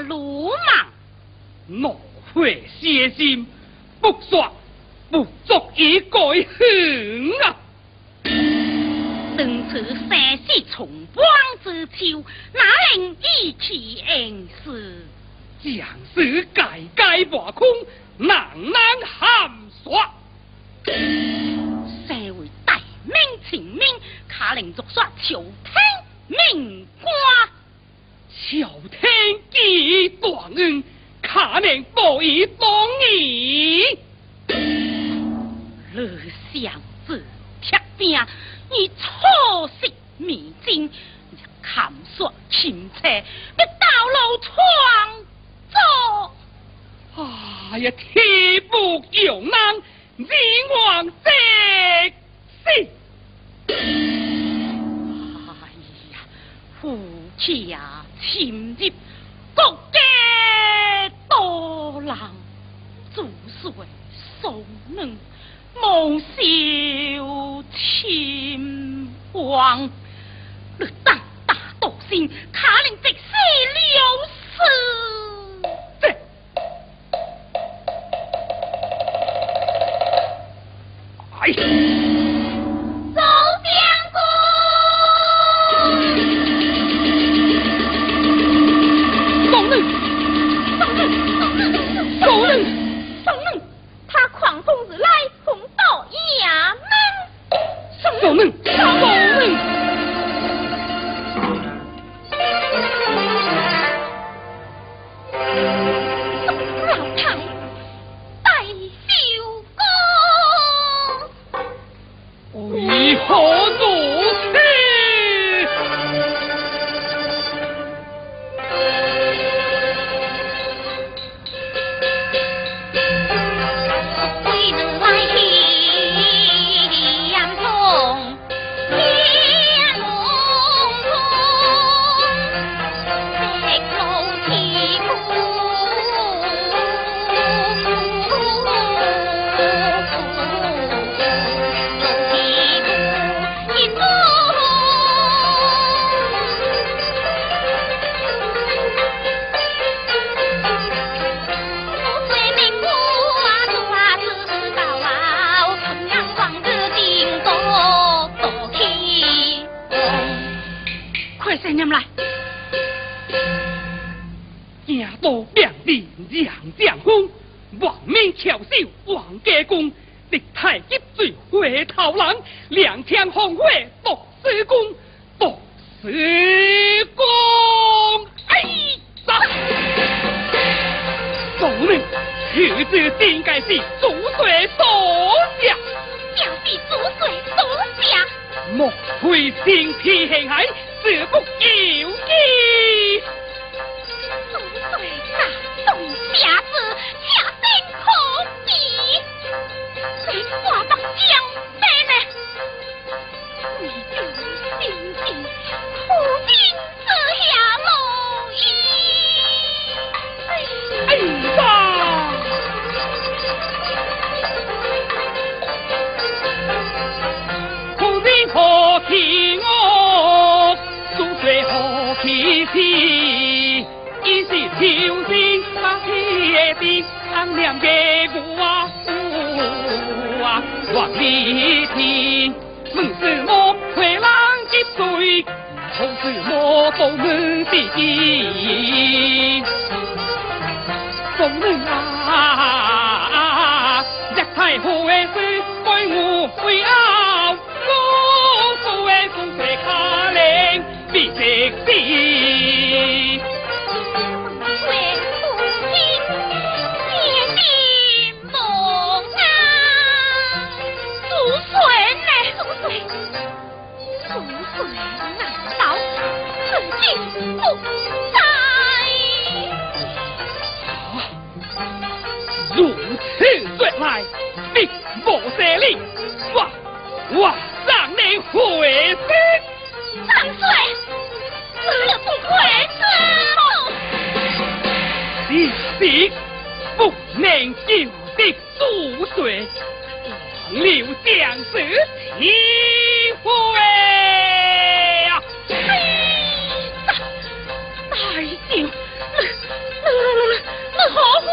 鲁莽，怒火血心，不说不足以改恨啊！当初三世重光之秋，哪能意气恩事？将士改改破空，难难含刷。社会大明清明，卡令作说朝廷命官。朝廷既断恩，卡令不以当义。二相子铁兵，你错失迷津，砍索钦差，别道路闯走。哎呀，天不由人，人亡则死。哎呀，夫妻呀！侵入国家多郎，祖岁送能蒙受亲王，你胆大多心，卡令直死了死。哎。主公，走！点解是水，莫非天幸喜这？ หวังดีทีหนุ่งสึ的งะใค 如此说来，必不胜利。哇哇，让你回心，张嘴，死不回心。你你不能有的怒水，黄流江水齐飞呀！哎呀，大将，那那那那那何故？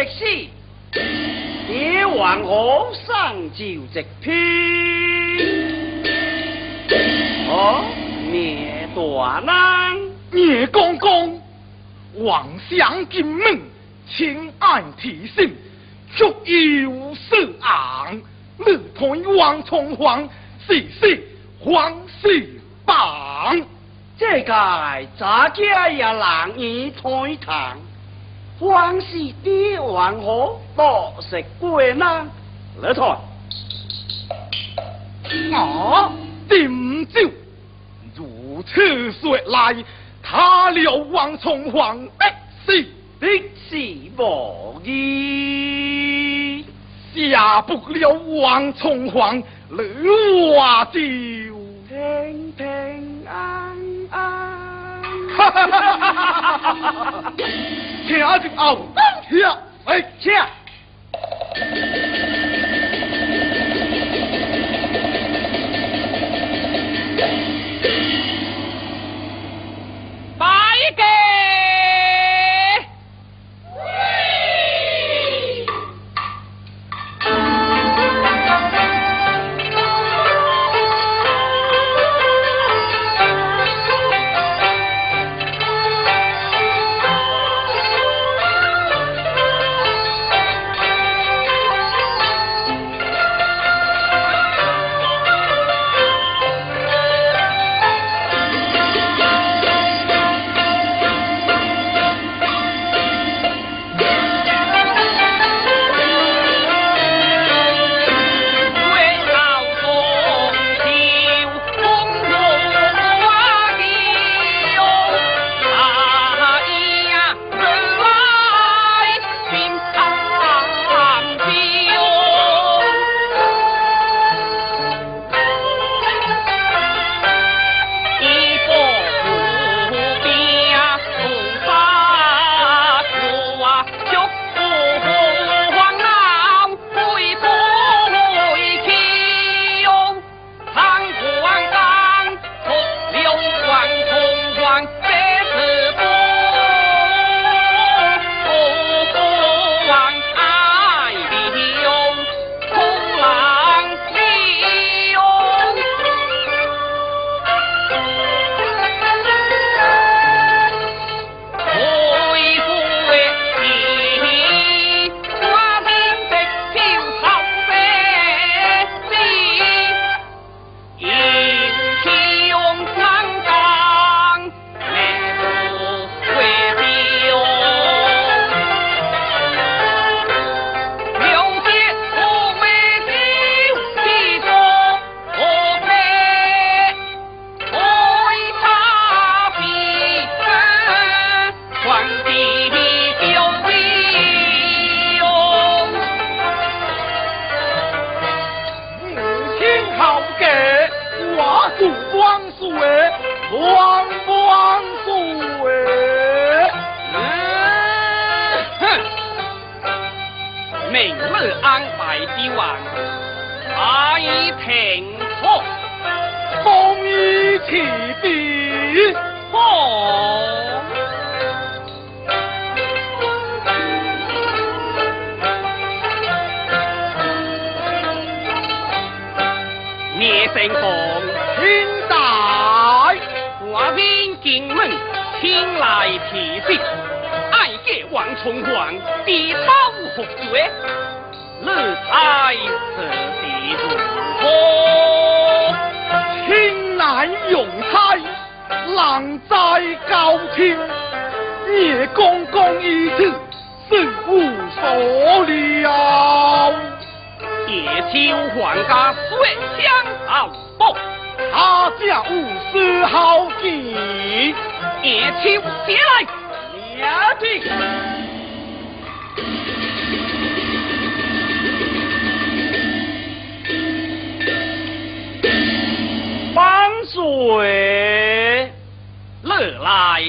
直史你还我生就直篇哦聂大郎聂公公妄想金命请按提醒足有无昂你王重黄是是黄四榜这个咱家也难以推堂食贵呢，来台。啊，点酒，如此说来，他了王重皇的是的是无义，下不了王重皇，话就平平安安。哈哈哈哈哈哈！听啊就啊当啊，哎，请。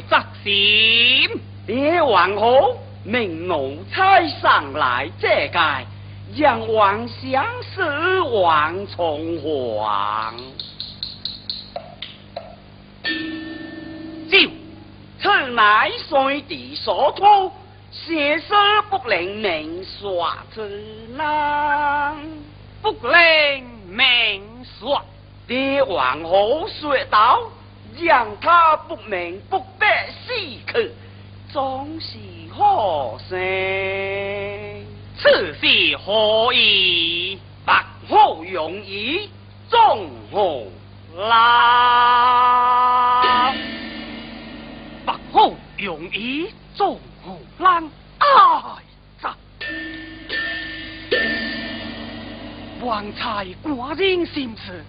来则心。列王后命奴差上来这界，让王相是王重皇。就此乃水地所托，写诗不能明说之郎。不能明说，列王后说道：“让他不明不白死去，总是好生。此事何意？白虎容易，中后啦。白虎容易做好人，哎呀！王才寡人。心思，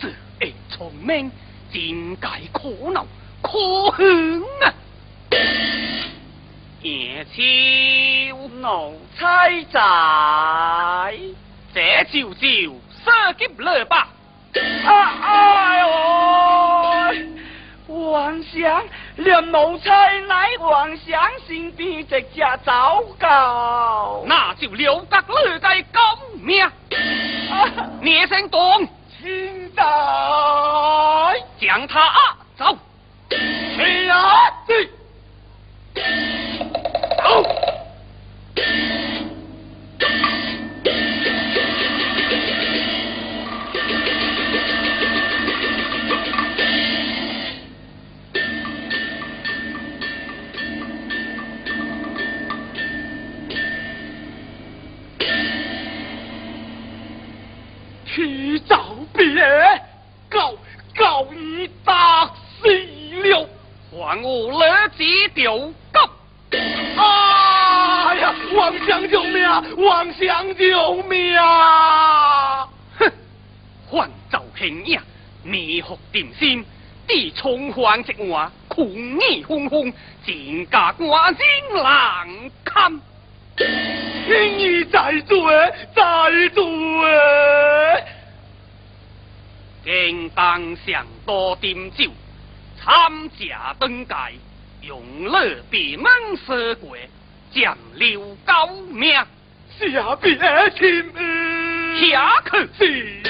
这一聪明，真该可恼可恨啊！夜秋奴妻在。这就就射击了吧！啊哎呦！皇上，连奴才乃皇上身边直接走狗。那就了得了该狗命！聂声东，请在将他走。去啊！对，走。冲皇之话，空意轰轰，尽家寡人难堪。请你再做，再做。应当上多点酒，参加登界，用乐闭门蛇鬼，将留高命。下别亲，下去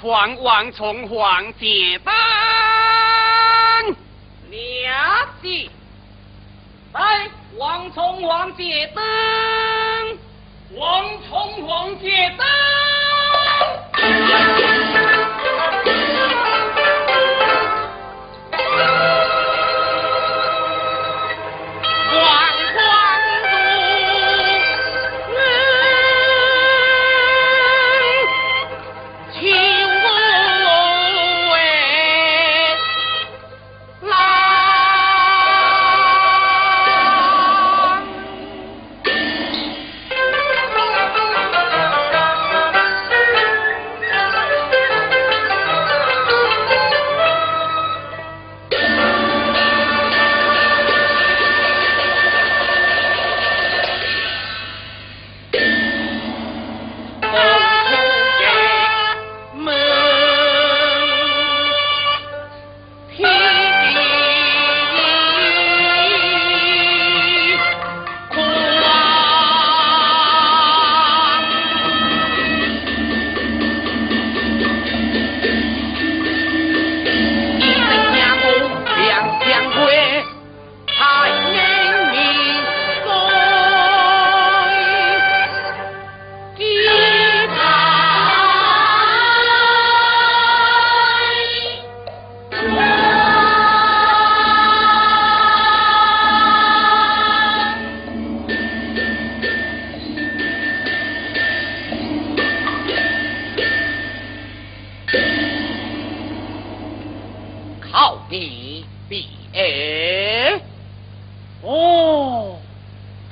传王重皇接灯。了解。来，王重皇接灯。王重皇接灯。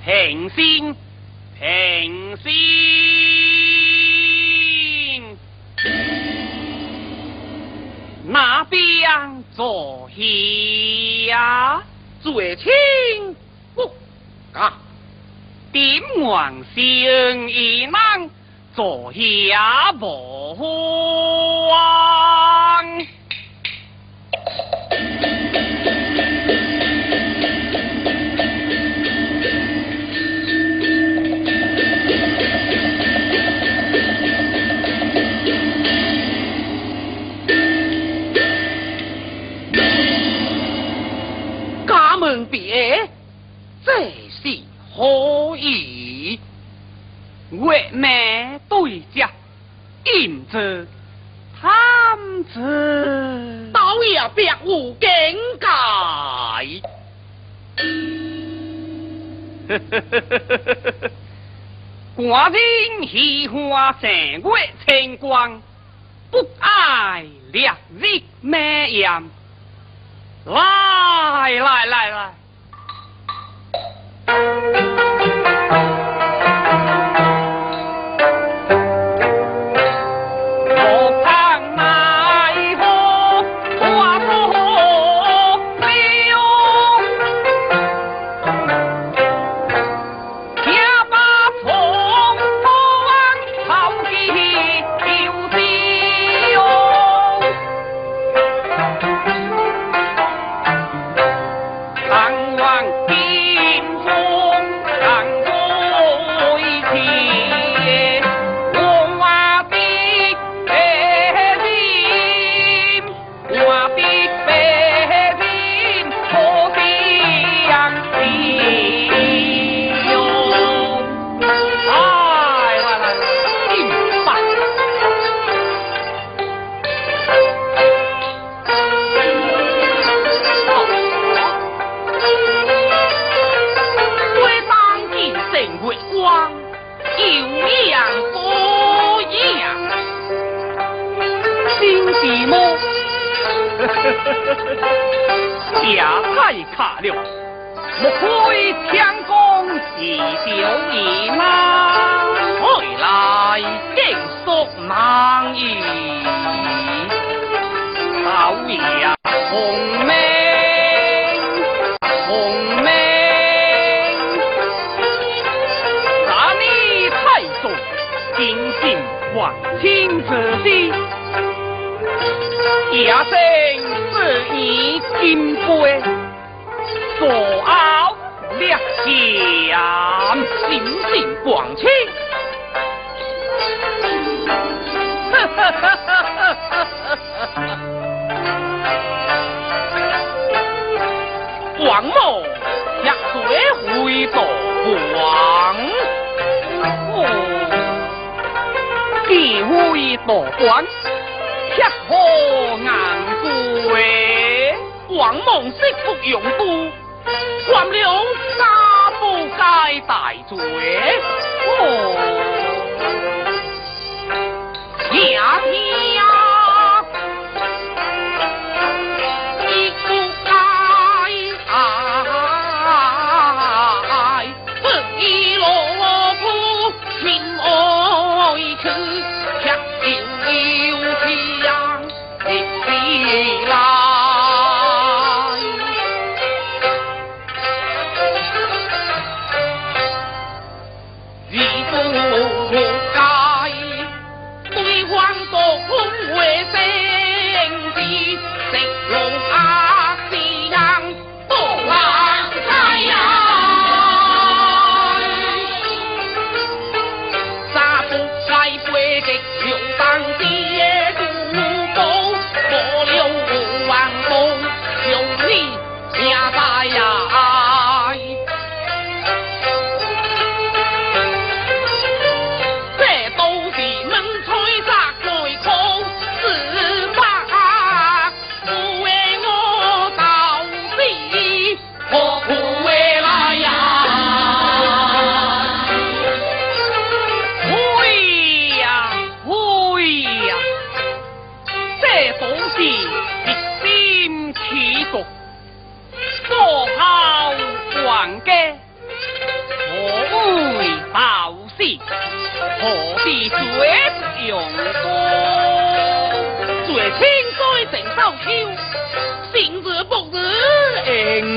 平心，平心，那边坐下，最亲不啊，点王星一难，坐下？无慌。阴着贪着，倒也别无境界。寡人喜欢三月清光，不爱烈日美艳。来来来来。王母压最会道王，哦，地位里道观，吃破硬骨，王母惜福用度，关了杀不该大罪，哦，下。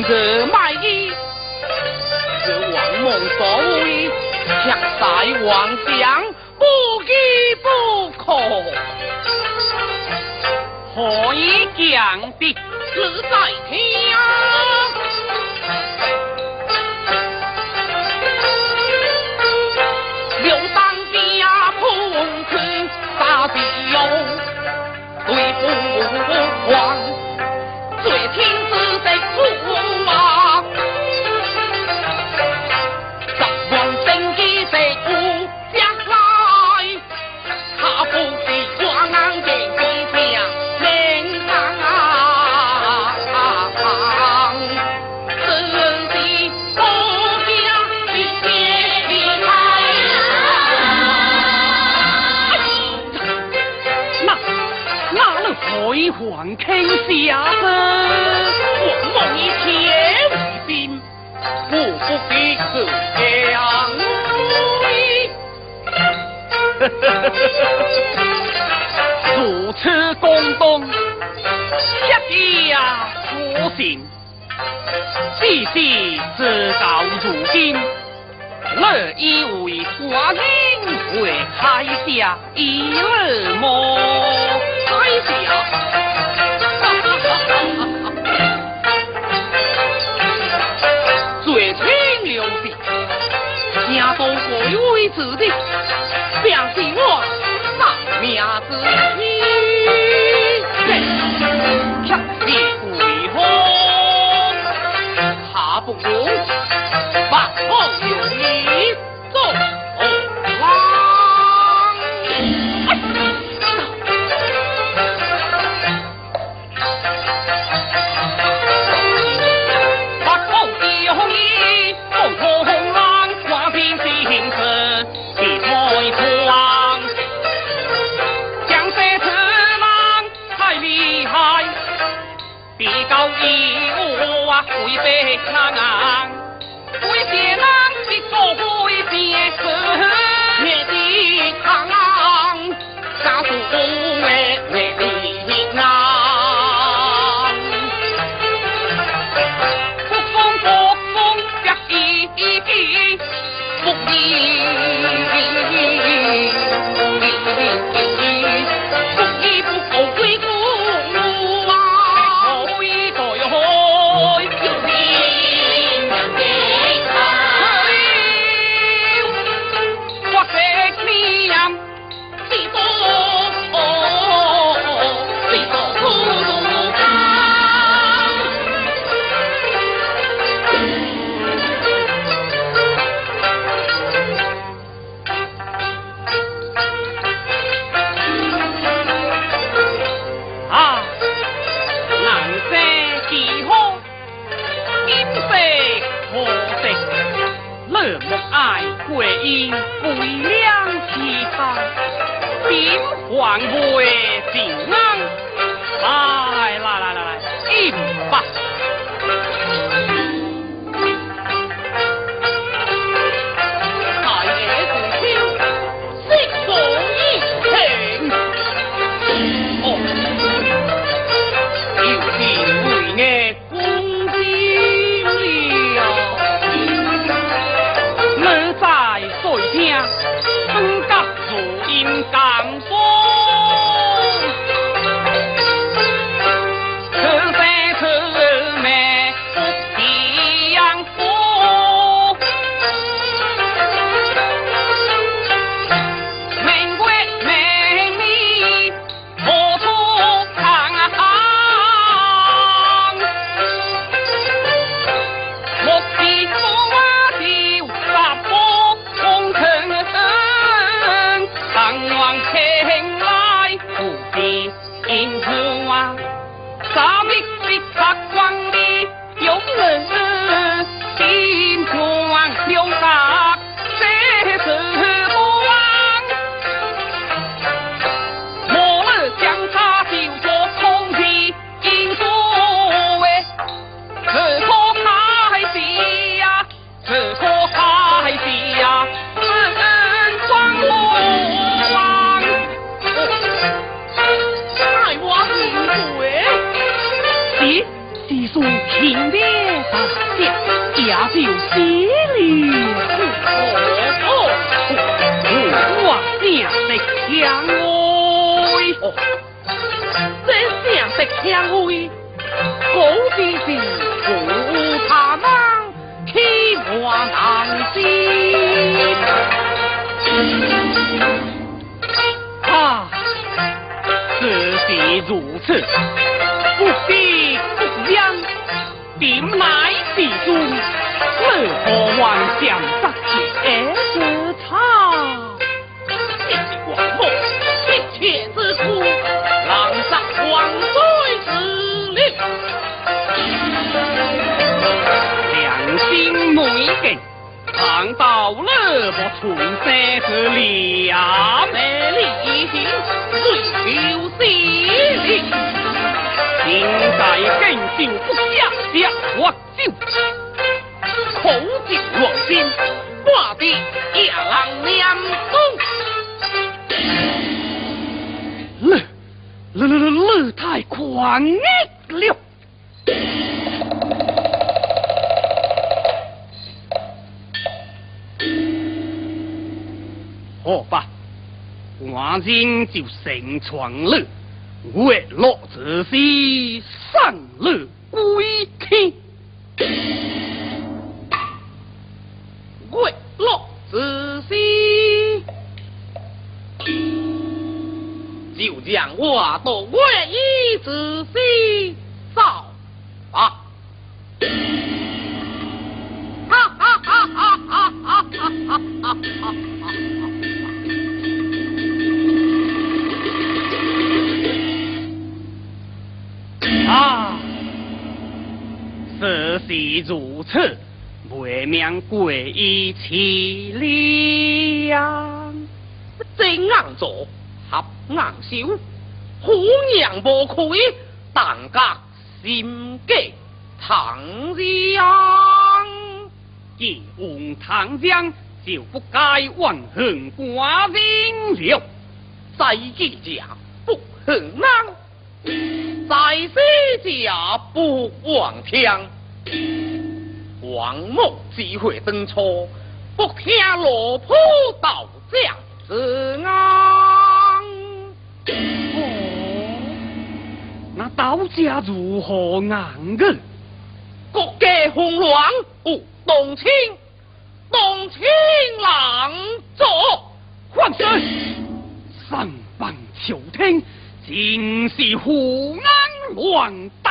可卖艺求王母作威恰在王相不依不靠何以讲的自在天刘当家碰天大敌有罪不枉自的父啊！十万正义的武将来，他不是光眼见地下脸上，自己不家的天那那了海皇倾下此公东，一家可信，只是自到如今。乐以为寡人为海下 一乐么？海下，最清流的，正当贵为子的，便是我丧命之他我啊会被难昂，会别人的做会别事，灭的苍狼，杀必应付啊！三米的发光里有人心中留下那就死了。哦哦，我正的强威，这正的强威，好弟弟不他们欺我难心。啊，事是如此，不必不央，点乃是中，为何妄想得解之差？这是王母一切之处，狼杀王水之令，良心每根。尝到了我重生之良，美丽行，追求心灵，现在更就不下下我就挂的夜郎娘中，乐乐乐乐太狂了。好吧，我今就成全了，月落之时，上了归天。让我到月一之时走吧。哈哈哈哈哈哈哈哈哈！啊，事是如此，未免过于凄凉。正硬做，硬手，虎娘无亏，但觉心计唐江。既往唐江，就不该怨恨寡人了。在记家不恨人。在世家不忘天，王母机会登初，不听罗铺道将之家如何硬个？国家混乱，哦动清，动清狼作，换身上榜求听。竟是胡安乱刀！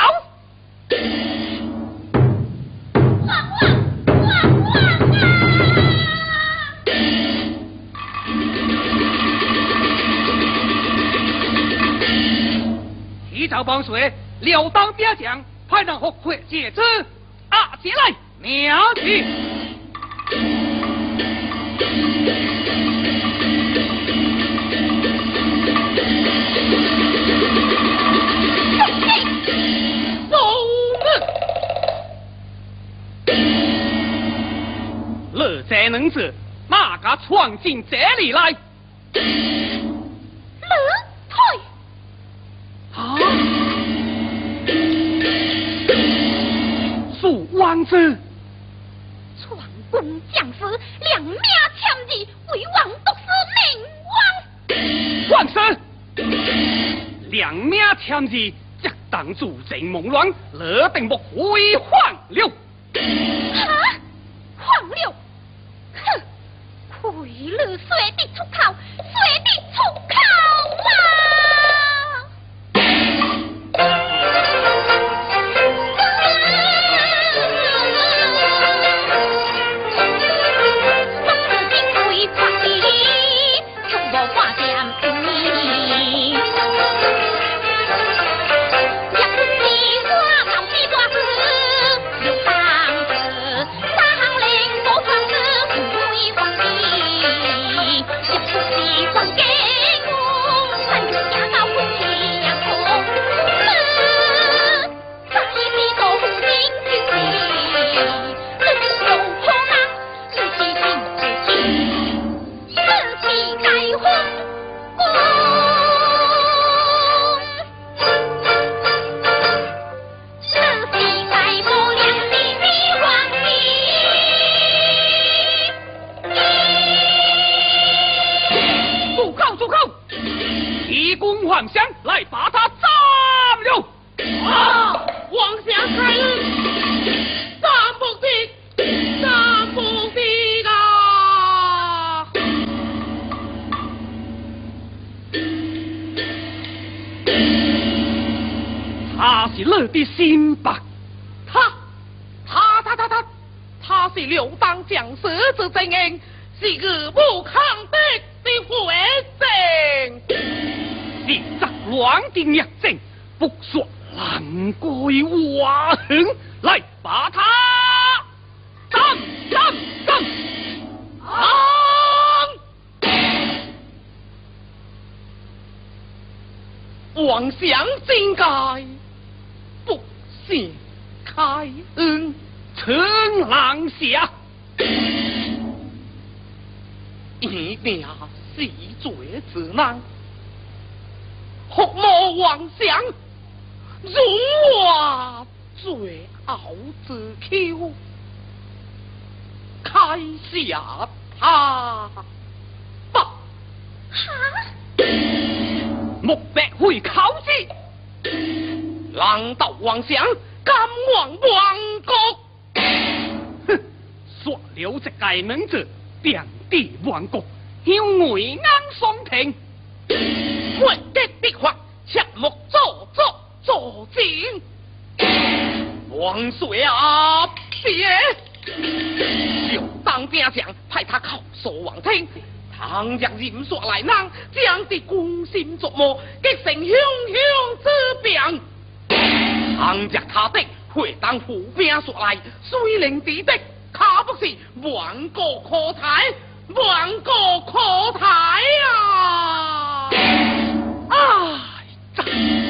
帮水，了当边将，派人和快解之。啊，起来，苗起。乐在能者，哪个闯进这里来？子，闯宫将士两命千里，回王都是命亡。万！两命千里，这当主贼蒙乱，勒定不回黄柳。啊！哼，亏了说的出口，说的出口啊！妄想境界，不是开恩，陈郎下，一定是罪之难，何莫妄想，容我罪傲之丘，开下他吧。莫白会考之，狼道妄想，敢亡亡国。哼，说了这个名字，遍地亡国，向为安双平。混的的话，切莫做作作践。王水啊，别！就当兵将派他口说王听。唐将任说来人，将的攻心琢磨，激成汹汹之病。倘若他的会当虎兵说来，虽灵敌的，可不是万国可台，万国可台啊！哎。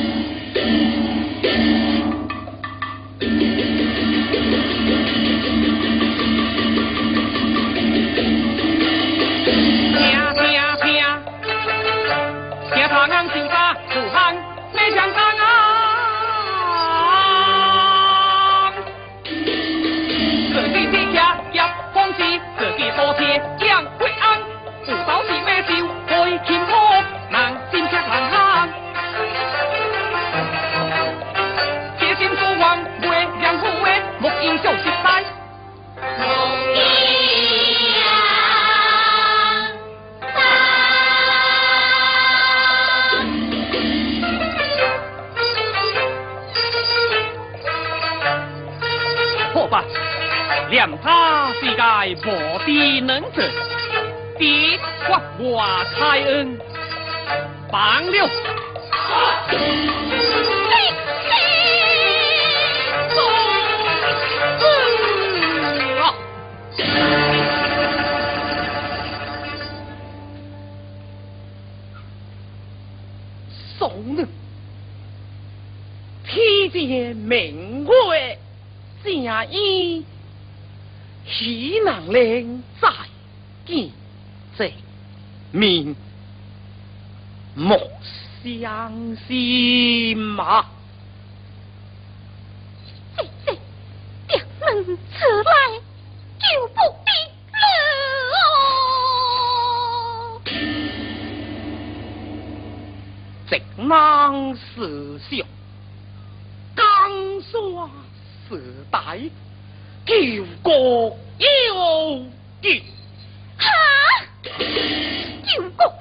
笑，刚刷时代。救国有计，哈！救国，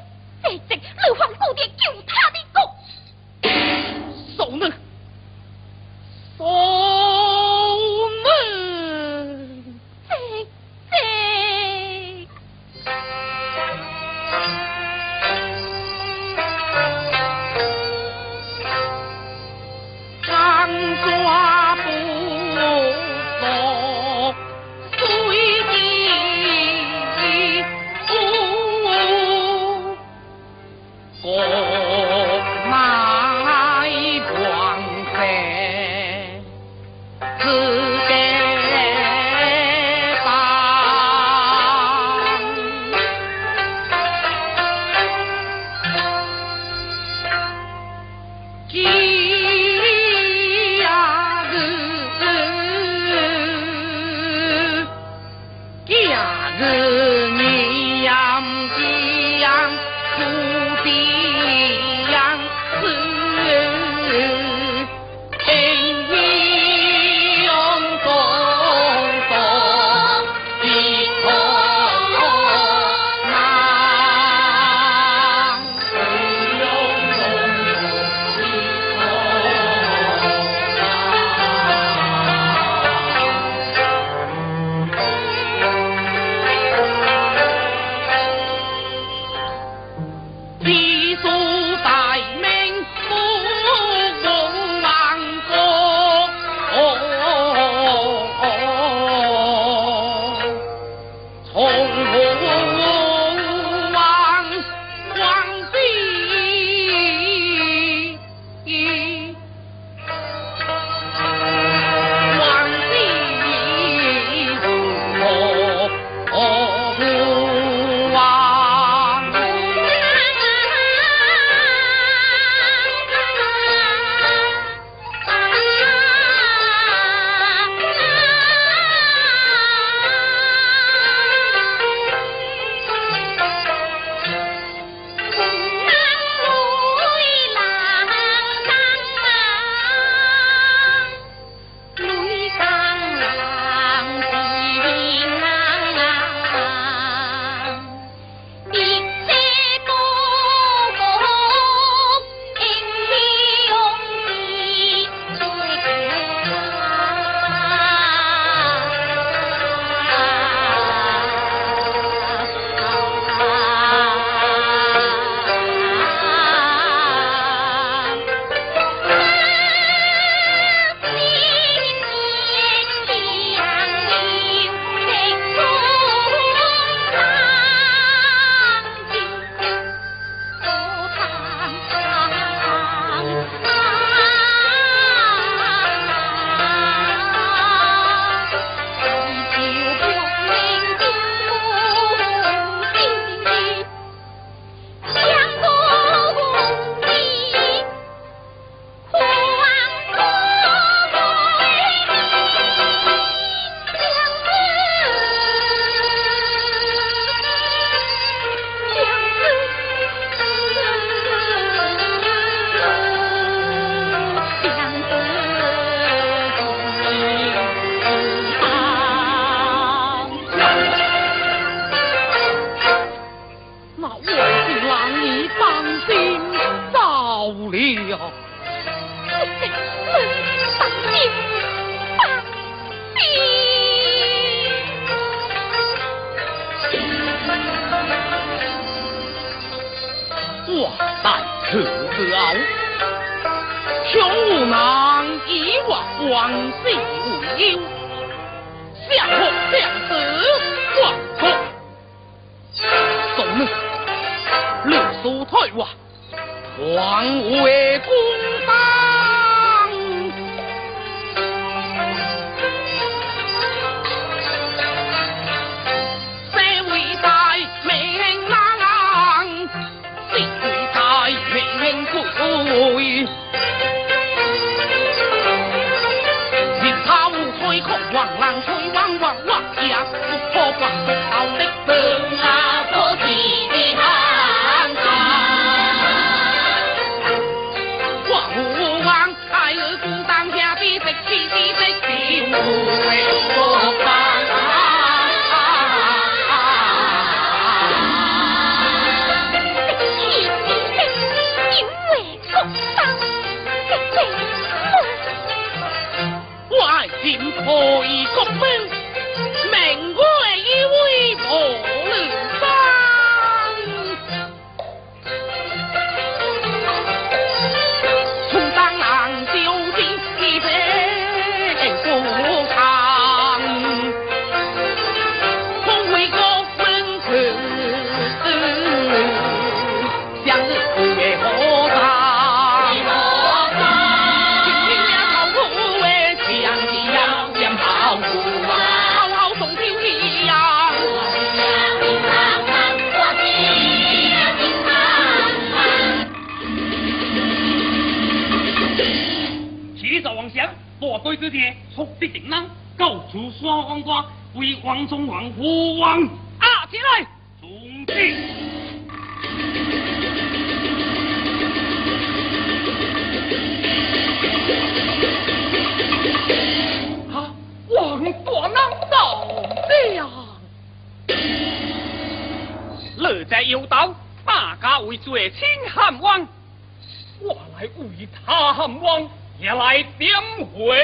为他汉王，也来点回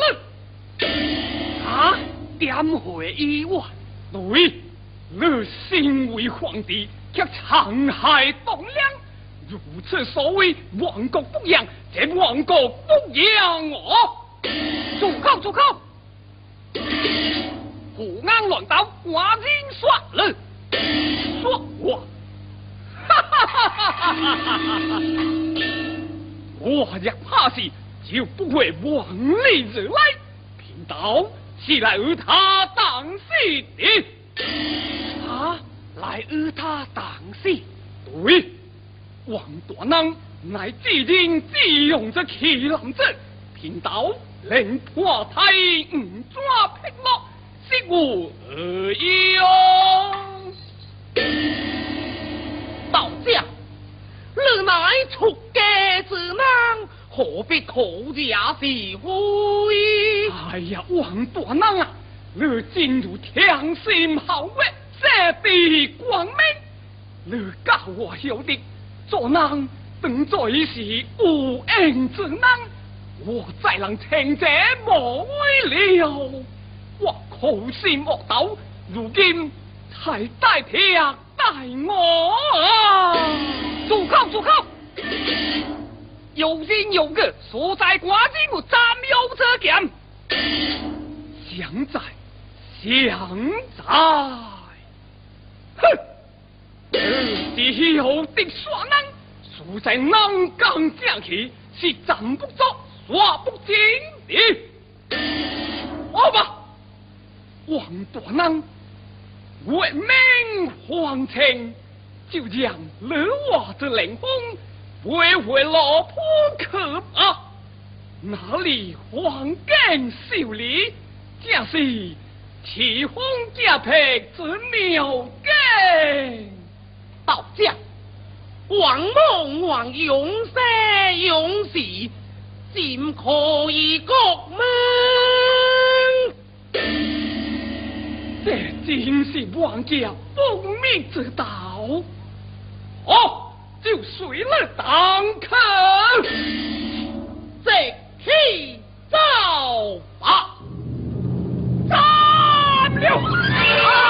了。啊，点回一万。对，你身为皇帝，却残害栋梁，如此所谓亡国不养，这亡国不养我。住口！住口！胡安乱刀，寡人算了，说我。哈哈哈哈哈哈！我若怕死，就不会往里而来。贫道是来与他当死的。啊，来与他当死。对，王大人乃至今只用这奇男子，贫道令破太五抓劈落，是无何用。道将，你乃出家之人，何必口假是非？哎呀，王大人啊，你真如天心好月，这地光明，你教我晓得，做人当在是无恩之人，我再能称这无为了。我苦心恶斗，如今才代天待我啊！住口！住口！有人有个所在寡人我斩有这剑，想在想在，哼！之后的耍人，素在南江正气，是站不住，耍不进的。好吧，王大人，为民皇情，就让你我这凌风。为回老婆可怕，哪里黄根秀丽，正是奇峰佳配之妙根。道将，王梦王永生永世，怎可以国门？真是王家奉命之道。哦，就随了当肯，这去造法，造了。